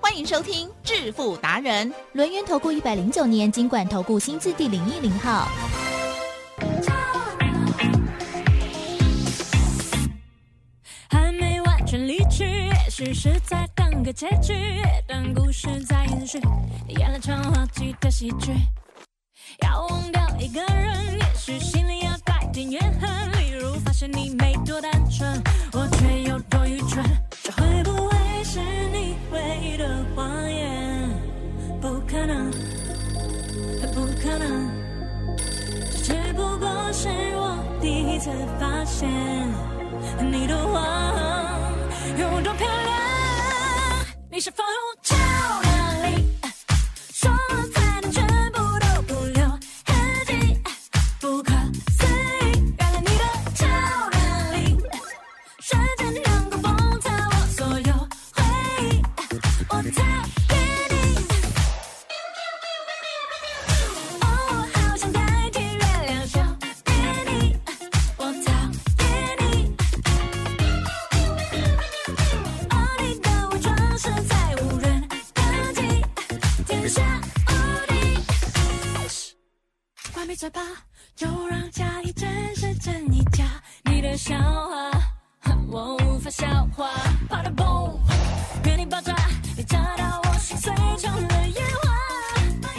欢迎收听致富达人，轮源投顾一百零九年金管投顾新字第零一零号。还没完全离去，事实在等个结局，但故事在延续，演了场滑稽的喜剧。要忘掉一个人，也许心里要带点怨恨，嘴巴，就让假一真是真一假。你的笑话，我无法消化。爆炸，你炸到我心碎成了烟花。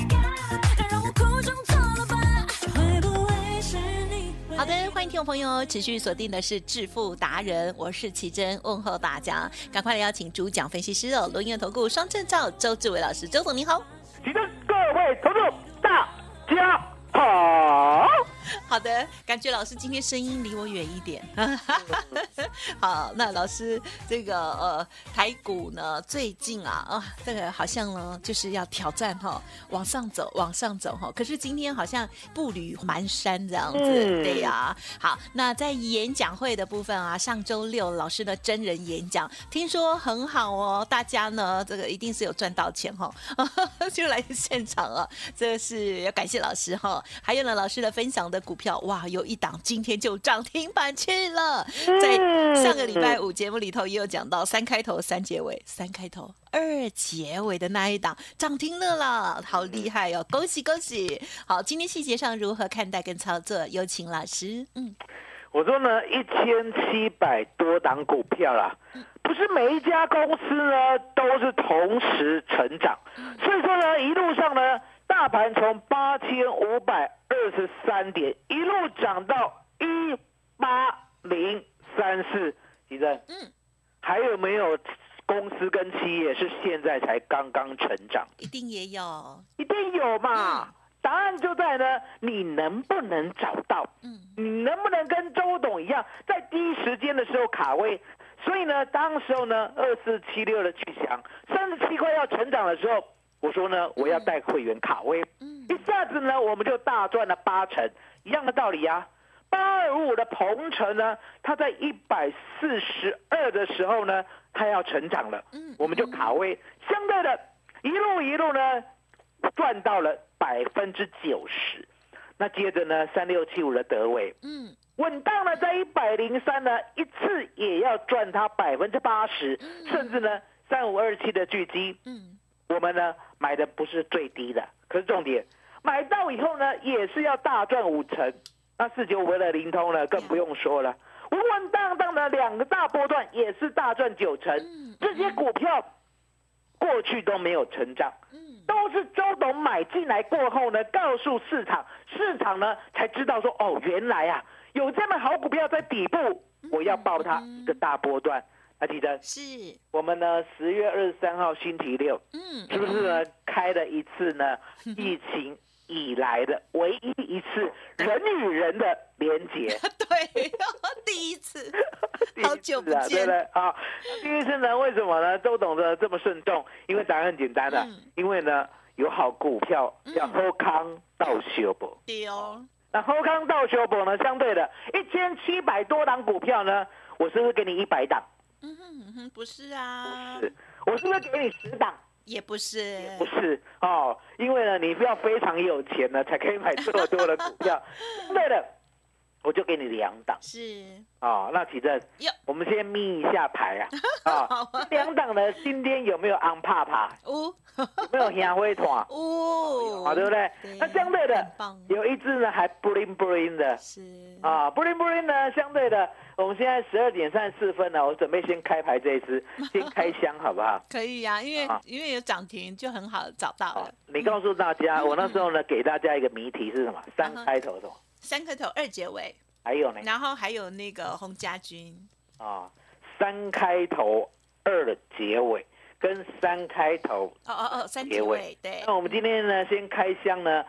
该让我哭中错了吧？会不会是你？好的，欢迎听众朋友持续锁定的是致富达人，我是奇珍，问候大家，赶快来邀请主讲分析师哦，轮源投顾双证照周志伟老师，周总你好。请跟各位投众大家好。好的，感觉老师今天声音离我远一点。好，那老师这个呃台股呢，最近啊啊，这个好像呢就是要挑战哈、往上走，往上走哈、可是今天好像步履蹒跚这样子，嗯对呀、好，那在演讲会的部分啊，上周六老师的真人演讲，听说很好哦，大家呢这个一定是有赚到钱哈、就来现场啊，这是要感谢老师哈、还有呢，老师的分享的股票，哇，有一档今天就涨停板去了。在上个礼拜五节目里头也有讲到三开头三结尾，三开头二结尾的那一档涨停了啦，好厉害哦，恭喜恭喜！好，今天细节上如何看待跟操作？有请老师。嗯，我说呢，一千七百多档股票啦，不是每一家公司呢都是同时成长，所以说呢，一路上呢，大盘从八千五百二十三点一路涨到一八零三四，吉正，嗯，还有没有公司跟企业是现在才刚刚成长？一定也有。一定有嘛？答案就在呢，你能不能找到？嗯，你能不能跟周董一样，在第一时间的时候卡位？所以呢，当时候呢，二四七六的巨翔三十七块要成长的时候，我说呢，我要带会员卡位，嗯。一下子呢，我们就大赚了八成，一样的道理呀、八二五五的鹏程呢，它在一百四十二的时候呢，它要成长了，嗯我们就卡位，相对的，一路一路呢，赚到了百分之九十。那接着呢，三六七五的德伟，嗯，稳当的在一百零三呢，一次也要赚它百分之八十，甚至呢，三五二七的巨基，嗯，我们呢买的不是最低的，可是重点，买到以后呢，也是要大赚五成。那四九五的灵通呢，更不用说了，稳稳当当的两个大波段也是大赚九成。这些股票过去都没有成长，都是周董买进来过后呢，告诉市场，市场呢才知道说，哦，原来啊有这么好股票在底部，我要报它一个大波段。那记得是，我们呢十月二十三号星期六，嗯，是不是呢开了一次呢疫情以来的唯一一次人与人的连结？对，第一次，好久不第一次啊对见不对啊？第一次呢，为什么呢？周董的这么慎重？因为答案很简单的，嗯因为呢有好股票叫喝康到修不？对哦，那后康到修博呢，相对的一千七百多档股票呢，我是不是给你一百档？嗯哼嗯哼，不是啊，不是，我是不是给你十档？也不是，不是哦，因为呢，你要非常有钱呢，才可以买这么多的股票。对的，我就给你两档是哦。那启正，我们先眯一下牌啊 啊！好啊这两档呢，今天有没有昂帕帕？呜有没有 香灰团？哦，啊，对不对？那相对的有一只呢还 bling bling 的是啊，bling bling 呢，相对的，我们现在十二点三十四分呢，我准备先开牌这一只，先开箱好不好？可以啊，因为啊因为有涨停就很好找到好了，，你告诉大家，我那时候呢给大家一个谜题是什么？三开头什么？三开头二结尾，还有呢？然后还有那个洪家军，啊，三开头二的结尾跟三开头。哦哦哦，三结尾对那，我们今天呢，先开箱呢，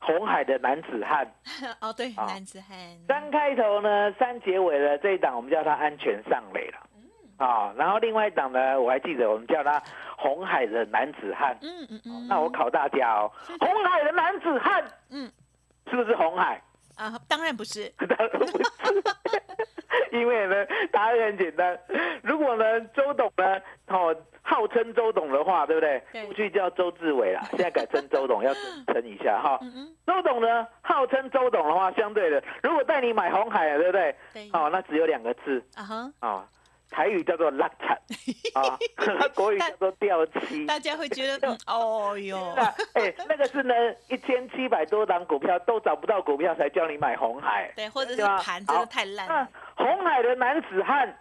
红海的男子汉，哦对，好男子汉，三开头呢，三结尾的这一档，我们叫它安全上垒了。啊，然后另外一档呢，我还记得我们叫它红海的男子汉。嗯嗯嗯，那我考大家哦，红海的男子汉，嗯是不是红海？啊，当然不是，当然不是，因为呢，答案很简单。如果呢，周董呢，哦，号称周董的话，对不对？对过去叫周志伟啦，现在改称周董，要尊称一下哈。嗯嗯，周董呢，号称周董的话，相对的，如果带你买红海，对不对？对，哦，那只有两个字啊哈，啊、台语叫做拉惨 啊，国语叫做掉漆。大家会觉得，嗯，哦哟，那哎，那个是呢，一千七百多档股票都找不到股票，才叫你买红海。对，或者是盘真的太烂红海的男子汉，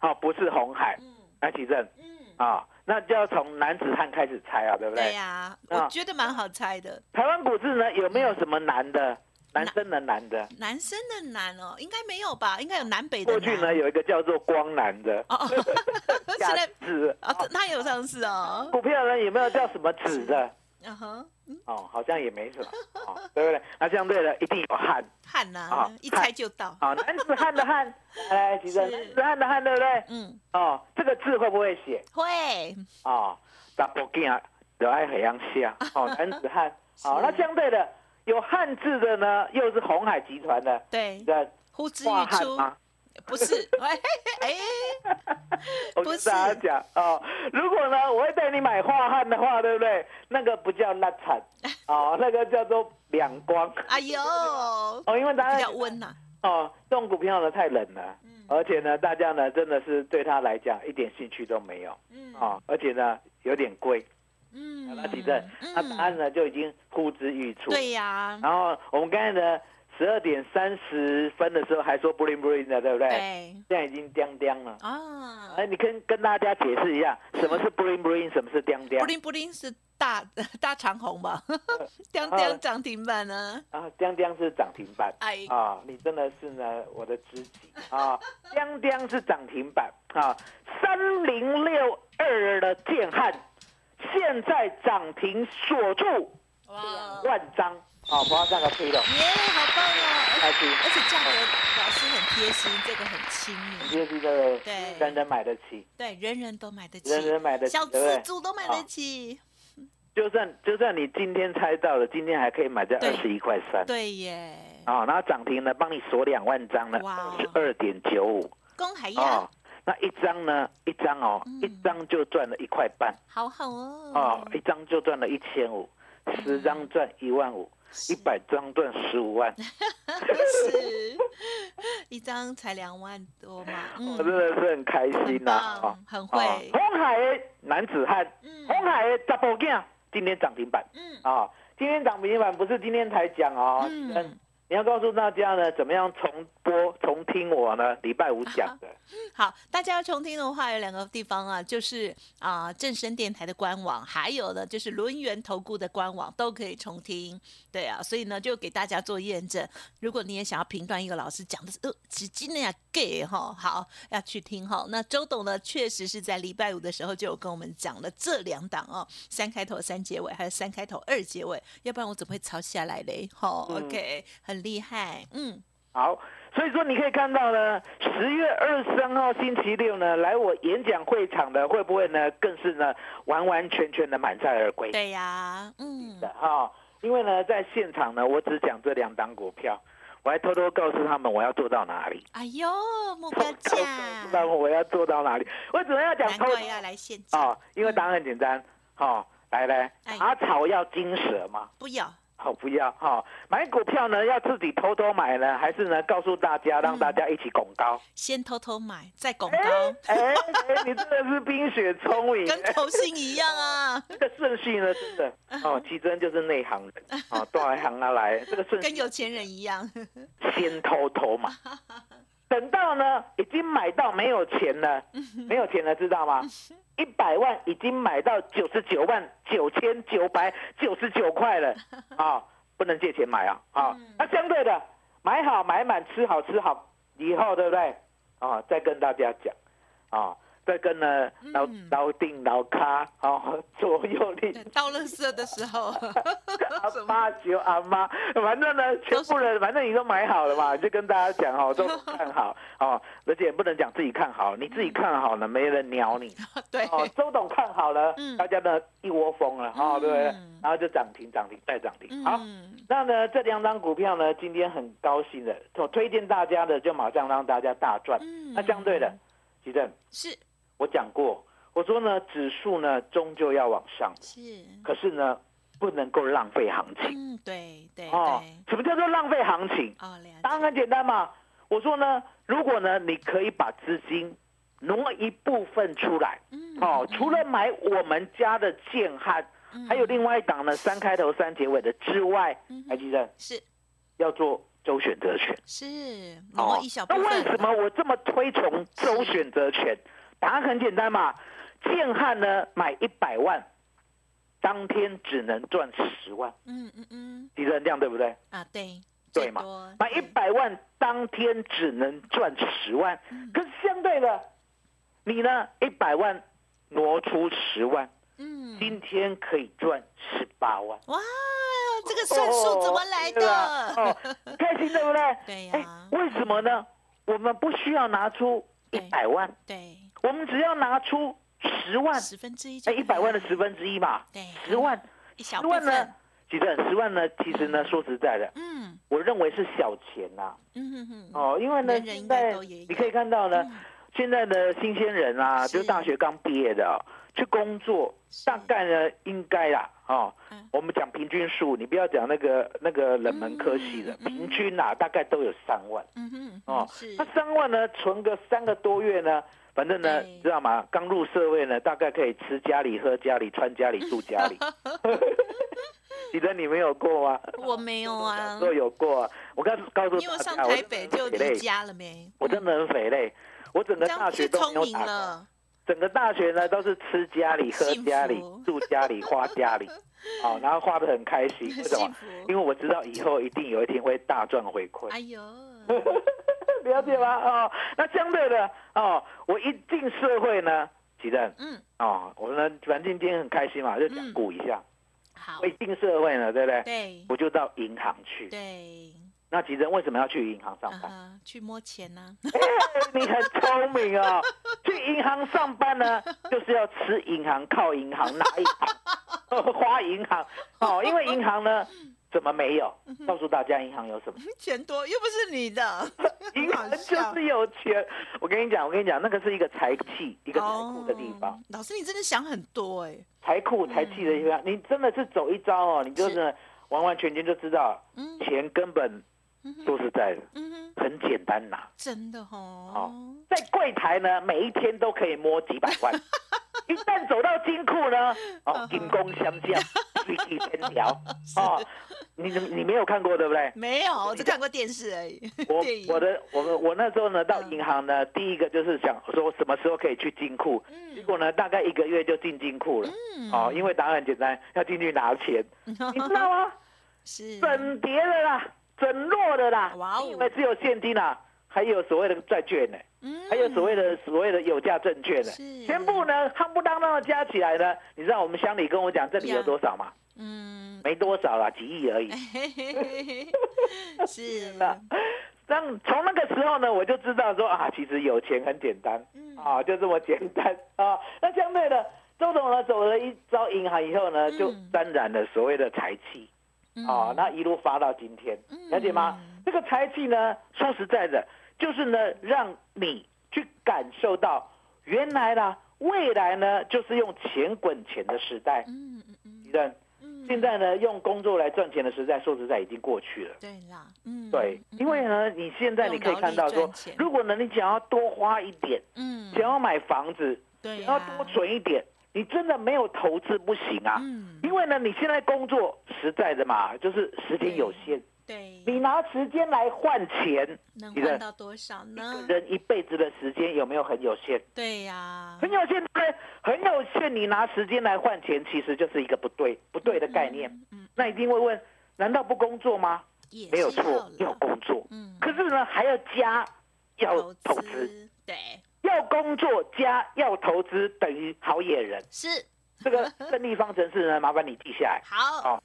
哦，不是红海，嗯来启正嗯，啊，那就要从男子汉开始猜啊，对不对？对呀，啊我觉得蛮好猜的，台湾股市呢，有没有什么难的？男生的男的？男生的男哦，应该没有吧？应该有南北的过去呢，有一个叫做光南的，哦哦，现在子啊，他有上市哦，股票呢有没有叫什么子的？嗯哼，哦，好像也没什么，哦，对不对？那相对的一定有汉，汉呐啊，一猜就到，啊，男子汉的汉，来，启正，是。男子汉的汉，对不对？嗯，哦，这个字会不会写？会，哦，查甫囝就爱海洋下，哦，男子汉，好、那相对的有汉字的呢，又是红海集团的对，的呼之华欲出，汉吗？不是，哎哎，我跟不是。大家讲哦，如果呢我会带你买画汉的话，对不对？那个不叫拉惨，哦，那个叫做两光，哎呦，哦，因为大家比家较温呐，哦，这种股票呢太冷了，嗯。而且呢，大家呢真的是对它来讲一点兴趣都没有，嗯。哦，而且呢有点贵，嗯那地震，那答案呢就已经呼之欲出，对呀，然后我们刚才呢，十二点三十分的时候还说 bling bling 的，对不对？对现在已经叮叮了。啊，哎，你跟跟大家解释一下，什么是 bling bling，什么是叮叮布？灵布灵是大 大长虹吧？当当涨停板呢？啊，叮叮是涨停板。哎，啊，你真的是呢我的知己啊！叮叮是涨停板啊，三零六二的建汉现在涨停锁住万张。好，不要上个推了，耶，好棒哦！开心。而且价格老师很贴心，这个很亲民，这是这个对。人人买得起，对，人人都买得起，人人买得起，小资？族都买得起，就算就算你今天猜到了，今天还可以买在二十一块三。对耶，啊，然后涨停呢，帮你锁两万张呢，哇。二十二点九五。公海呀啊，，那一张呢，一张哦，嗯。一张就赚了一块半。好好哦，哦，一张就赚了一千五，十张赚一万五，一百张赚十五万，是。一张才两万多嘛，我 真的是很开心呐啊棒，！很啊会，红海的男子汉，嗯。红海的查甫囝今天涨停板。嗯。啊，今天涨停板不是今天才讲哦，嗯，你要告诉大家呢，怎么样重播重听我呢？礼拜五讲的，好，大家要重听的话，有两个地方啊，就是啊、正声电台的官网，还有呢就是轮源投顾的官网都可以重听。对啊，所以呢就给大家做验证。如果你也想要评断一个老师讲的是呃，只今天呀 gay 哈，好要去听哈。那周董呢，确实是在礼拜五的时候就有跟我们讲了这两档哦，三开头三结尾，还有三开头二结尾，要不然我怎么会抄下来嘞？好、o k 很很厉害，嗯，好，所以说你可以看到呢，十月二十三号星期六呢，来我演讲会场的会不会呢，更是呢完完全全的满载而归？对呀、嗯。的，哈、因为呢，在现场呢，我只讲这两档股票，我还偷偷告诉他们我要做到哪里，哎呦，目标偷偷告诉他价，们我要做到哪里。为什么要讲偷偷。难要来现场，啊？因为答案很简单，好、来来哎，打草要金蛇吗。不要，好，不要哈、买股票呢要自己偷偷买呢，还是呢告诉大家，让大家一起拱高？先偷偷买，再拱哎高，哎哎，你真的是冰雪聪明，跟投信一样啊，这个顺序呢，真的。哦，其真就是内行人哦，都来行啊来，这个顺序跟有钱人一样，先偷偷买，等到呢已经买到没有钱了，没有钱了，知道吗？一百万已经买到九十九万九千九百九十九块了。啊、不能借钱买啊啊、那相对的买好买满吃好吃好以后对不对？啊、再跟大家讲啊、再跟呢老嗯。老定老咖哦左右邻。对到垃圾的时候，阿妈就阿妈，反正呢，全部人反正你都买好了嘛，就跟大家讲哦，都看好哦，而且不能讲自己看好，你自己看好了，没人鸟你。对，哦。周董看好了嗯，大家呢一窝蜂了哦，对不对？嗯？然后就涨停，涨停再涨停。好，嗯，那呢这两张股票呢，今天很高兴的，我推荐大家的就马上让大家大赚。嗯。那相对的，吉正，是我讲过，我说呢指数呢终究要往上，是，可是呢不能够浪费行情。嗯，对对哦对，，什么叫做浪费行情？哦，了答案，很简单嘛。我说呢，如果呢，你可以把资金挪一部分出来，嗯哦，除了买我们家的建汉，还有另外一档呢，三开头三结尾的之外还记得是要做周选择权。是挪一小部哦那为什分，么我这么推崇周选择权？答案很简单嘛，建汉呢买一百万，当天只能赚十万，嗯嗯嗯，记得这样对不对？啊对，对嘛？买一百万当天只能赚十万，嗯。可是相对的，你呢一百万挪出十万，嗯，今天可以赚十八万，哇，这个算术怎么来的？哦，开心对不对？对呀。哎为什么呢？我们不需要拿出一百万，对，我们只要拿出十万，十分之一哎，一百万的十分之一嘛，对十万，一小部十万呢分，？其实十万呢，其实呢，说实在的，嗯。我认为是小钱呐、嗯哼哼，哦，因为呢，现在你可以看到呢，嗯。现在的新鲜人啊，是。就是大学刚毕业的哦、去工作，大概呢应该啦，哦嗯，我们讲平均数，你不要讲那个那个冷门科系的，平均啊大概都有三万。嗯哼，哦嗯是。那三万呢，存个三个多月呢。反正呢对，知道吗？刚入社会呢，大概可以吃家里、喝家里、穿家里、住家里。记得你没有过吗？我没有啊，都有过啊。我告诉告诉因为我上大家，我真的台北就离家了没？我真的很肥累，我整个大学都没有打工，整个大学呢都是吃家里、喝家里、住家里、花家里，好、然后花的很开心。为什么？因为我知道以后一定有一天会大赚回馈，哎呦，了解吗？哦，那相对的哦，我一进社会呢，吉正嗯，哦，我呢反正今天很开心嘛，就嗯讲股一下。好我，一进社会呢，对不对？对我就到银行去。对，那吉正为什么要去银行上班？去摸钱呢？哎 你很聪明哦，去银行上班呢，就是要吃银行、靠银行、拿银行、花银行哦。因为银行呢，怎么没有？告诉大家，银行有什么？钱多又不是你的，银行就是有钱。我跟你讲，我跟你讲，那个是一个财气、一个财库的地方哦，。老师，你真的想很多哎。财库、财气的地方，你真的是走一招哦，你就是完完全全就知道，嗯钱根本说实在的嗯，很简单拿。真的哦。在柜台呢，每一天都可以摸几百万。一旦走到金库呢，哦，金光相向，飞机千条，哦，你你没有看过对不对？没有，我只看过电视而已。我我的我们我那时候呢，到银行呢，第一个就是想说什么时候可以去金库，结果呢，大概一个月就进金库了。嗯哦，因为答案很简单，要进去拿钱，你知道吗？是整叠的啦，整摞的啦，哇哦你以为只有现金啦？还有所谓的债券呢、嗯还有所谓的所谓的有价证券呢、是。全部呢夯不当当的加起来呢，你知道我们乡里跟我讲这里有多少吗？嗯，没多少啦，几亿而已。是。那当从那个时候呢，我就知道说啊，其实有钱很简单。嗯。啊，就这么简单。啊。那相对的，周董呢走了一遭银行以后呢，就嗯沾染了所谓的财气。啊，那一路发到今天，了解吗？这个财气呢，说实在的，就是呢，让你去感受到原来呢，未来呢，就是用钱滚钱的时代。嗯嗯嗯。现在呢，用工作来赚钱的时代，说实在已经过去了。对啦，嗯，对，嗯。因为呢，你现在你可以看到说如果呢你想要多花一点，嗯，想要买房子，对要多存一点，你真的没有投资不行啊。嗯，因为呢，你现在工作实在的嘛，就是时间有限，对，你拿时间来换钱，能换到多少呢？人一辈子的时间有没有很有限？对呀，很有限，对对？很有限，你拿时间来换钱，其实就是一个不对不对的概念。嗯，嗯，那一定会问，难道不工作吗？也没有错要，工作。嗯，可是呢，还要加要投资，资，对，要工作加要投资等于好野人。是这个胜利方程式呢，麻烦你记下来。好，哦，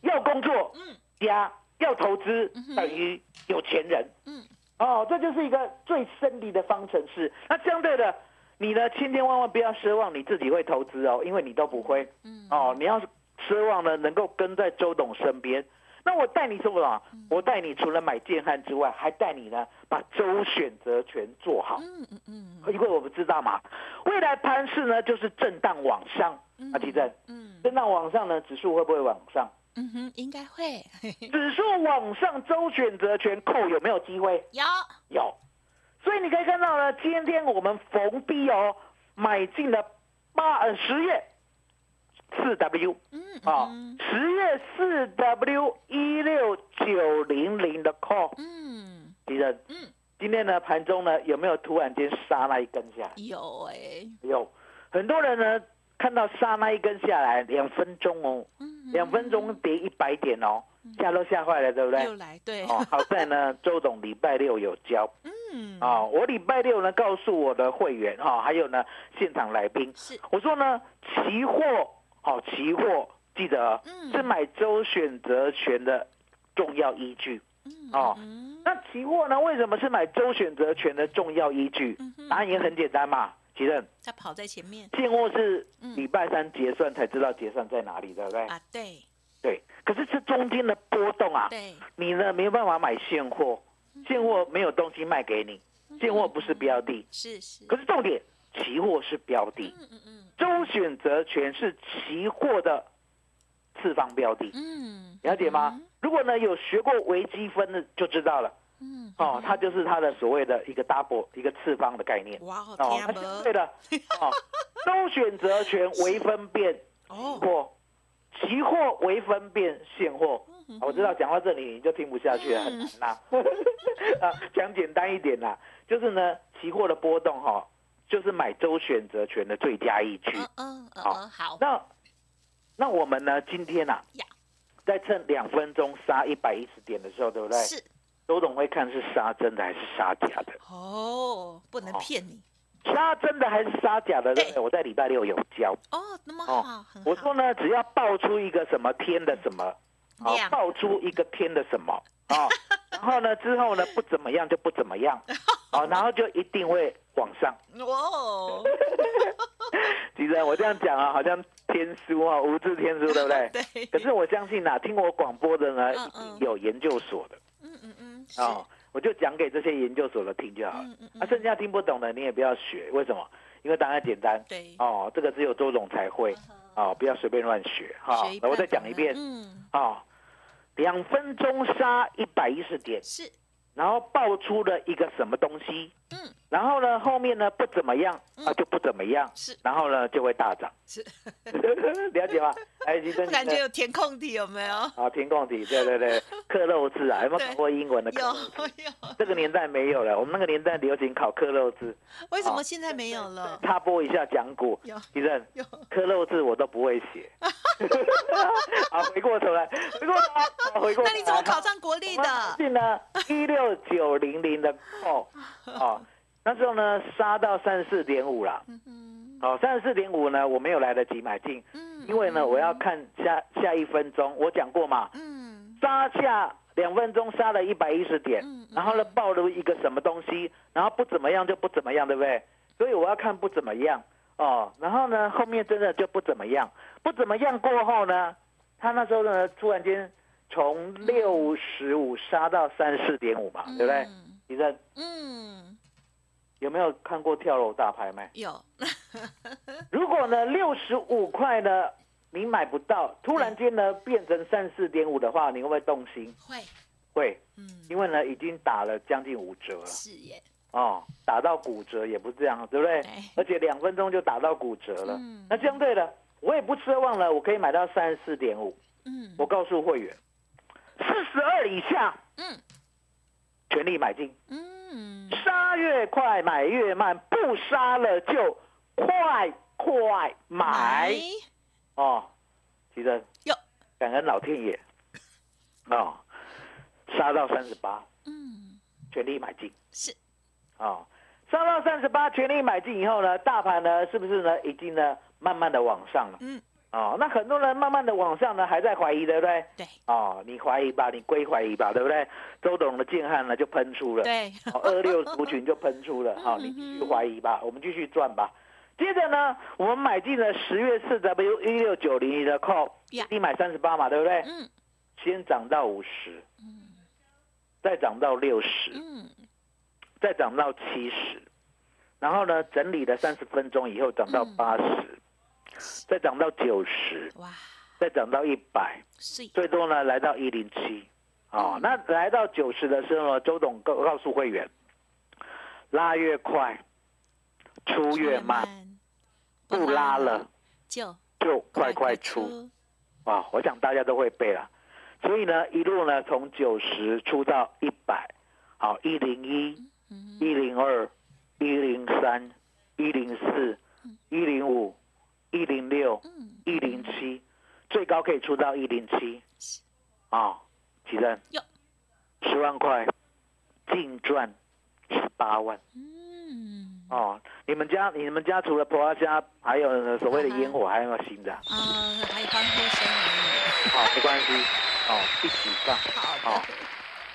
要工作嗯加要投资等于有钱人。嗯，哦，这就是一个最胜利的方程式。那相对的，你呢，千千万万不要奢望你自己会投资哦，因为你都不会。嗯，哦，你要奢望呢，能够跟在周董身边。那我带你做什么？嗯我带你除了买建汉之外，还带你呢把周选择权做好。嗯嗯嗯，因为我们知道嘛，未来盘势呢就是震荡往上。嗯啊，奇正，嗯震荡往上呢，指数会不会往上？嗯哼，应该会。指数往上，周选择权扣有没有机会？有，有。所以你可以看到呢，今天我们逢低哦买进了八呃十月四 W 嗯啊嗯，十月四 W 一六九零零的 call，嗯。敌人，嗯，今天呢盘中呢有没有突然间杀那一根下？来？有哎，有，很多人呢看到杀那一根下来，两分钟哦，嗯，两分钟跌一百点哦，吓都吓坏了，对不对？又来，对，哦，好在呢，周董礼拜六有教。嗯，啊、我礼拜六呢告诉我的会员哈、还有呢现场来宾，是，我说呢，期货好、期货记得嗯。是买周选择权的重要依据。嗯哦嗯。那期货呢，为什么是买周选择权的重要依据？答案也很简单嘛，其实他跑在前面。现货是嗯。礼拜三结算才知道结算在哪里，对不对？啊，对。对。可是这中间的波动啊，对，你呢没有办法买现货，现货没有东西卖给你，现货不是标的。是是，可是重点，期货是标的，嗯嗯嗯。周选择权是期货的次方标的，嗯，了解吗？如果呢有学过微积分的就知道了，嗯？哦，它就是它的所谓的一个 double 一个次方的概念。哇，好哦，听那相不？对的，哦，周选择权微分辨哦，货，期货微分辨现货。嗯我知道讲到这里你就听不下去了，很难啦。啊，讲简单一点啦，就是呢，期货的波动哈、就是买周选择权的最佳依据。嗯嗯嗯好那那我们呢，今天呐、呀在趁两分钟杀一百一十点的时候，对不对？是周董会看是杀真的还是杀假的？哦，不能哦骗你杀真的还是杀假的？对不对对？我在礼拜六有教。哦，那么哦好，我说呢，只要爆出一个什么天的什么，啊，亮爆出一个天的什么啊，然后呢之后呢不怎么样就不怎么样，啊，然后就一定会往上。哦，其实我这样讲啊，好像天书啊，无字天书，对不对？对，可是我相信呐、听我广播的呢，嗯嗯有研究所的嗯嗯嗯，是，啊，我就讲给这些研究所的听就好了。嗯嗯啊，剩下听不懂的你也不要学，为什么？因为答案简单。对，哦，这个只有周总才会哦，不要随便乱学哈。那我再讲一遍。嗯，啊，两分钟杀一百一十点，是，然后爆出了一个什么东西，嗯，然后呢后面呢不怎么样啊就不怎么样，是然后呢就会大涨，是，了解吗？哎，你 感觉有填空题有没有？啊，填空题，对对对，刻漏字啊，有没有对考过英文的克有漏字？有，这个年代没有了，我们那个年代流行考刻漏字，为什么现在没有了？插播一下讲股，有其实有，克漏字我都不会写。好，回过头来，回过头来，回过。那你怎么考上国立的？信呢？一六九零零的 call 哦，那时候呢杀到三十四点五了。嗯哦，三十四点五呢，我没有来得及买进，嗯。因为呢我要看下下一分钟，我讲过嘛，嗯。杀下两分钟杀了一百一十点嗯嗯，然后呢爆了一个什么东西，然后不怎么样就不怎么样，对不对？所以我要看不怎么样。哦，然后呢后面真的就不怎么样，不怎么样过后呢，他那时候呢突然间从六十五杀到三十四点五嘛，对不对？嗯。李正嗯，有没有看过跳楼大拍卖？有，如果呢六十五块呢你买不到，突然间呢变成三十四点五的话，你会不会动心？会，会，嗯，因为呢已经打了将近五折了是耶，哦，打到骨折也不是这样，对不对对？而且两分钟就打到骨折了。嗯那相对的，我也不奢望了，我可以买到三十四点五。嗯我告诉会员，四十二以下嗯全力买进，嗯，杀越快买越慢，不杀了就快快买。哦。其实哟，感恩老天爷。哦，杀到三十八，嗯，全力买进。是，哦。杀到三十八，全力买进以后呢，大盘呢是不是呢已经呢慢慢的往上了？嗯，哦，那很多人慢慢的往上呢，还在怀疑，对不对？对。哦，你怀疑吧，你归怀疑吧，对不对？周董的建汉呢就喷出了，对，哦，二六族群就喷出了，好、你继续怀疑吧，我们继续赚吧。接着呢，我们买进了十月四 W 一六九零一的 call，呀。你买三十八嘛，对不对？嗯。先涨到五十，再涨到六十，嗯，再涨到七十，然后呢，整理了三十分钟以后涨到嗯。八十、再涨到九十，哇，再涨到一百，是，最多呢来到一零七。哦，那来到九十的时候呢，周董告告诉会员，拉越快，出越慢，，不拉了就就快快出。啊！我想大家都会背了，所以呢，一路呢从九十出到一百，好，一零一、嗯。一零二、一零三、一零四、一零五、一零六、嗯，一零七，最高可以出到一零七。啊，奇珍哟，十万块，净赚十八万。嗯，哦，你们家你们家除了婆家，还有所谓的烟火，还有没有新的？啊，还有欢呼声而好，没关系，哦，一起上。已，好好的，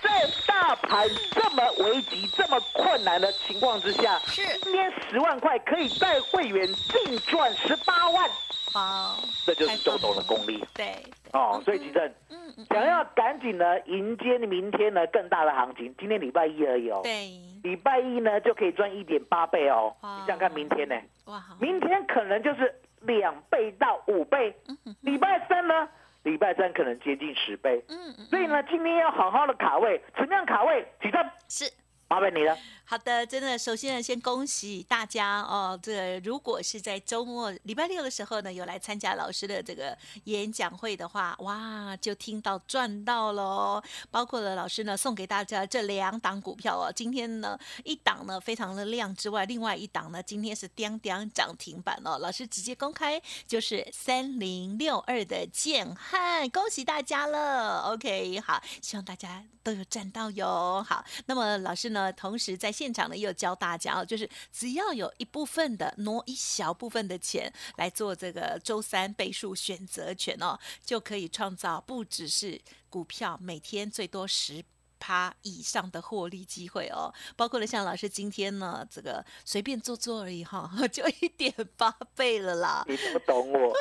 在大盘这么危急、这么困难的情况之下，是。今天十万块可以带会员净赚十八万，好，这就是周董的功力。对，哦。所以吉正嗯嗯，想要赶紧呢迎接明天呢更大的行情，今天礼拜一而已哦。对，礼拜一呢就可以赚一点八倍哦。你想想看明天呢？哇，明天可能就是两倍到五倍，嗯。礼拜三呢，礼拜三可能接近十倍。嗯嗯，所以呢，今天要好好的卡位，怎么样卡位？几正，是。麻烦你了。好的，真的，首先呢，先恭喜大家哦。这如果是在周末礼拜六的时候呢，有来参加老师的这个演讲会的话，哇，就听到赚到喽。包括了老师呢送给大家这两档股票哦。今天呢一档呢非常的亮之外，另外一档呢今天是叮叮涨停板哦。老师直接公开就是三零六二的建汉，恭喜大家了。OK，好，希望大家都有赚到哟。好，那么老师呢，那同时在现场呢，又教大家哦，就是只要有一部分的挪一小部分的钱来做这个周三倍数选择权哦，就可以创造不只是股票每天最多十。趴以上的获利机会哦，包括了像老师今天呢，这个随便做做而已哈，就一点八倍了啦。你不懂我，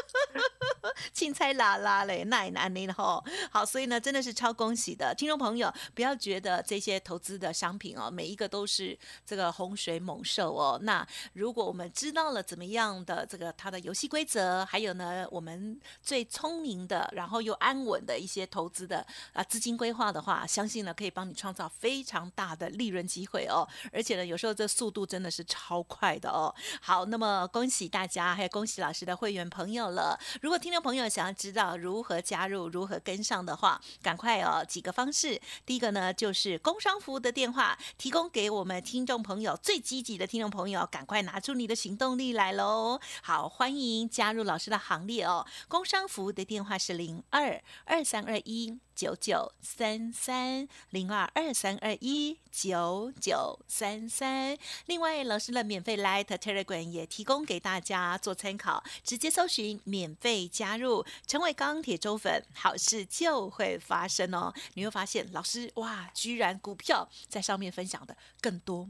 青菜啦啦嘞，那也难呢吼。好，所以呢，真的是超恭喜的，听众朋友，不要觉得这些投资的商品哦，每一个都是这个洪水猛兽哦。那如果我们知道了怎么样的这个它的游戏规则，还有呢，我们最聪明的，然后又安稳的一些投资的啊资金规划的话，相信呢可以可以帮你创造非常大的利润机会哦。而且呢，有时候这速度真的是超快的哦。好，那么恭喜大家，还有恭喜老师的会员朋友了。如果听众朋友想要知道如何加入、如何跟上的话，赶快哦，几个方式。第一个呢，就是工商服务的电话，提供给我们听众朋友最积极的听众朋友，赶快拿出你的行动力来喽！好，欢迎加入老师的行列哦。工商服务的电话是零二二三二一。九九三三零二二三二一九九三三。另外，老师的免费 Light Telegram 也提供给大家做参考，直接搜寻免费加入，成为钢铁周粉，好事就会发生哦。你会发现，老师哇，居然股票在上面分享的更多，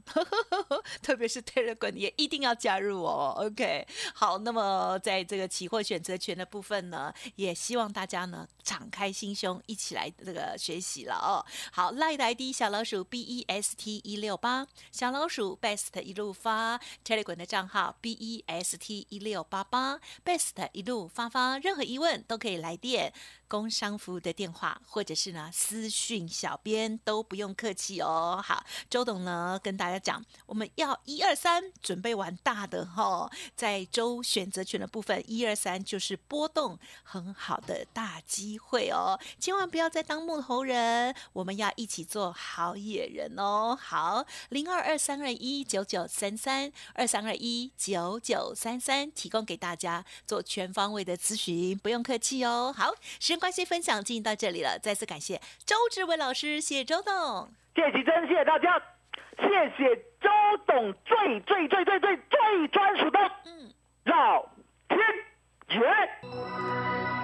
特别是 Telegram 也一定要加入哦。OK，好，那么在这个期货选择权的部分呢，也希望大家呢敞开心胸，一起来这个学习了哦。好，赖的 ID 小老鼠 B E S T 一六八，小老鼠 Best 一路发，Telegram 的账号 B E S T 一六八八，Best 一路发发，任何疑问都可以来电。工商服务的电话，或者是呢私讯小编都不用客气哦。好，周董呢跟大家讲，我们要一二三准备玩大的哈，在周选择权的部分，一二三就是波动很好的大机会哦，千万不要再当木头人，我们要一起做好野人哦。好，零二二三二一九九三三二三二一九九三三，提供给大家做全方位的咨询，不用客气哦。好，时间关系，分享进行到这里了，再次感谢周志伟老师，谢谢周董。谢谢真，谢谢大家，谢谢周董最最最最最最专属的嗯。绕天爷。